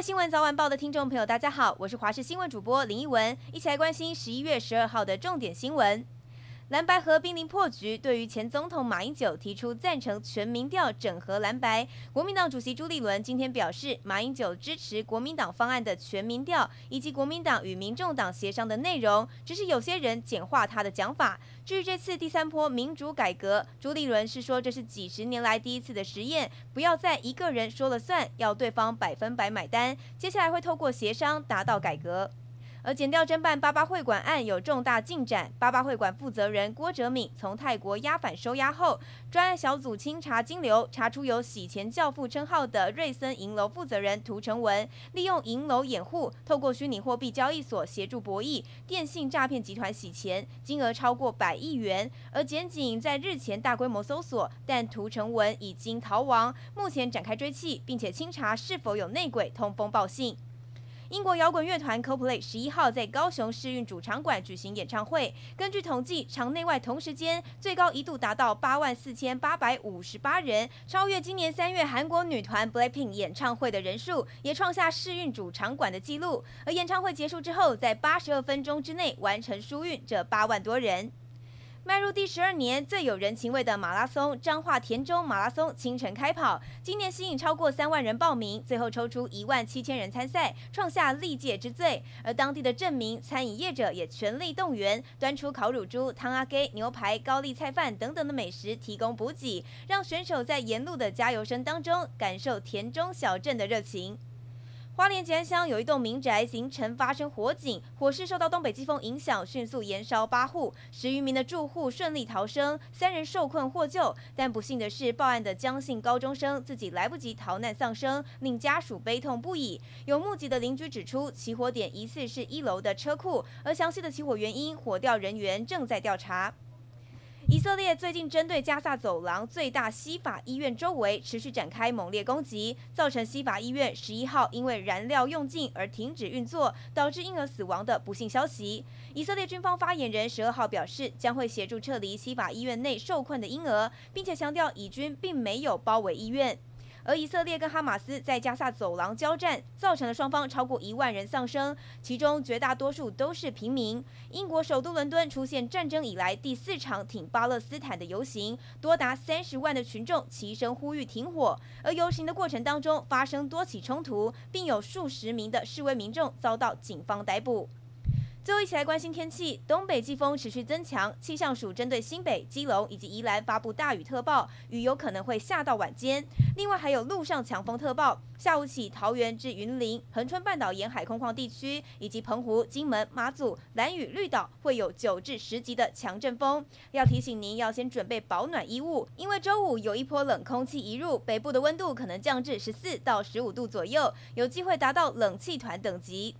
新闻早晚报的听众朋友，大家好，我是华视新闻主播林一文，一起来关心十一月十二号的重点新闻。蓝白合濒临破局，对于前总统马英九提出赞成全民调整合蓝白，国民党主席朱立伦今天表示，马英九支持国民党方案的全民调，以及国民党与民众党协商的内容，只是有些人简化他的讲法。至于这次第三波民主改革，朱立伦是说这是几十年来第一次的实验，不要再一个人说了算，要对方百分百买单，接下来会透过协商达到改革。而检调侦办八八会馆案有重大进展，八八会馆负责人郭哲敏从泰国押返收押后，专案小组清查金流，查出有洗钱教父称号的瑞森银楼负责人涂成文，利用银楼掩护，透过虚拟货币交易所协助博弈，电信诈骗集团洗钱，金额超过百亿元。而检警在日前大规模搜索，但涂成文已经逃亡，目前展开追缉，并且清查是否有内鬼通风报信。英国摇滚乐团 CoPlay 十一号在高雄世运主场馆举行演唱会，根据统计，场内外同时间最高一度达到八万四千八百五十八人，超越今年三月韩国女团 Blackpink 演唱会的人数，也创下世运主场馆的纪录。而演唱会结束之后，在八十二分钟之内完成疏运这八万多人。迈入第十二年，最有人情味的马拉松——彰化田中马拉松清晨开跑，今年吸引超过三万人报名，最后抽出一万七千人参赛，创下历届之最。而当地的镇民、餐饮业者也全力动员，端出烤乳猪、汤阿给、牛排、高丽菜饭等等的美食提供补给，让选手在沿路的加油声当中感受田中小镇的热情。花莲吉安乡有一栋民宅凌晨发生火警，火势受到东北季风影响，迅速延烧八户，十余名的住户顺利逃生，三人受困获救。但不幸的是，报案的江姓高中生自己来不及逃难丧生，令家属悲痛不已。有目击的邻居指出，起火点疑似是一楼的车库，而详细的起火原因，火调人员正在调查。以色列最近针对加萨走廊最大西法医院周围持续展开猛烈攻击，造成西法医院十一号因为燃料用尽而停止运作，导致婴儿死亡的不幸消息。以色列军方发言人十二号表示，将会协助撤离西法医院内受困的婴儿，并且强调以军并没有包围医院。而以色列跟哈马斯在加萨走廊交战，造成了双方超过一万人丧生，其中绝大多数都是平民。英国首都伦敦出现战争以来第四场挺巴勒斯坦的游行，多达三十万的群众齐声呼吁停火。而游行的过程当中发生多起冲突，并有数十名的示威民众遭到警方逮捕。最后一起来关心天气，东北季风持续增强，气象署针对新北、基隆以及宜兰发布大雨特报，雨有可能会下到晚间。另外还有陆上强风特报，下午起桃园至云林、恒春半岛沿海空旷地区以及澎湖、金门、马祖、兰屿、绿岛会有九至十级的强阵风，要提醒您要先准备保暖衣物，因为周五有一波冷空气移入，北部的温度可能降至十四到十五度左右，有机会达到冷气团等级。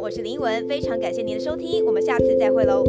我是林文，非常感谢您的收听，我们下次再会喽。